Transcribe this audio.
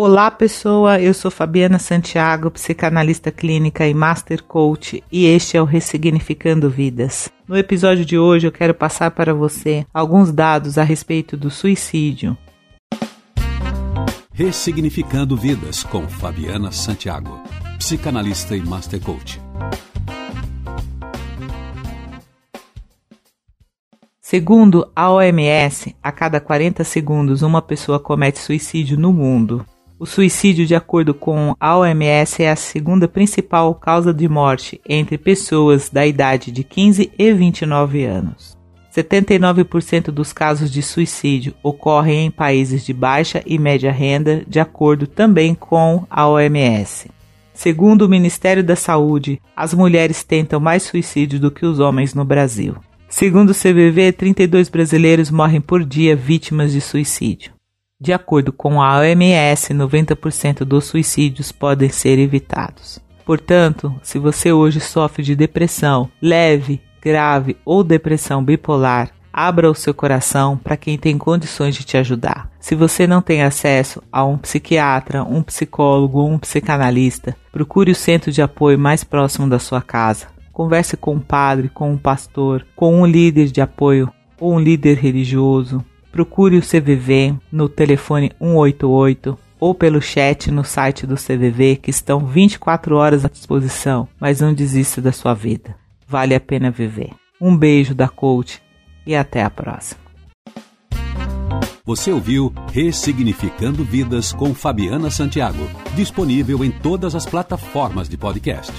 Olá, pessoa. Eu sou Fabiana Santiago, psicanalista clínica e master coach, e este é o Ressignificando Vidas. No episódio de hoje, eu quero passar para você alguns dados a respeito do suicídio. Ressignificando Vidas com Fabiana Santiago, psicanalista e master coach. Segundo a OMS, a cada 40 segundos uma pessoa comete suicídio no mundo. O suicídio, de acordo com a OMS, é a segunda principal causa de morte entre pessoas da idade de 15 e 29 anos. 79% dos casos de suicídio ocorrem em países de baixa e média renda, de acordo também com a OMS. Segundo o Ministério da Saúde, as mulheres tentam mais suicídio do que os homens no Brasil. Segundo o CVV, 32 brasileiros morrem por dia vítimas de suicídio. De acordo com a OMS, 90% dos suicídios podem ser evitados. Portanto, se você hoje sofre de depressão leve, grave ou depressão bipolar, abra o seu coração para quem tem condições de te ajudar. Se você não tem acesso a um psiquiatra, um psicólogo ou um psicanalista, procure o centro de apoio mais próximo da sua casa. Converse com um padre, com um pastor, com um líder de apoio ou um líder religioso. Procure o CVV no telefone 188 ou pelo chat no site do CVV que estão 24 horas à disposição, mas não desista da sua vida. Vale a pena viver. Um beijo da coach e até a próxima. Você ouviu Ressignificando Vidas com Fabiana Santiago, disponível em todas as plataformas de podcast.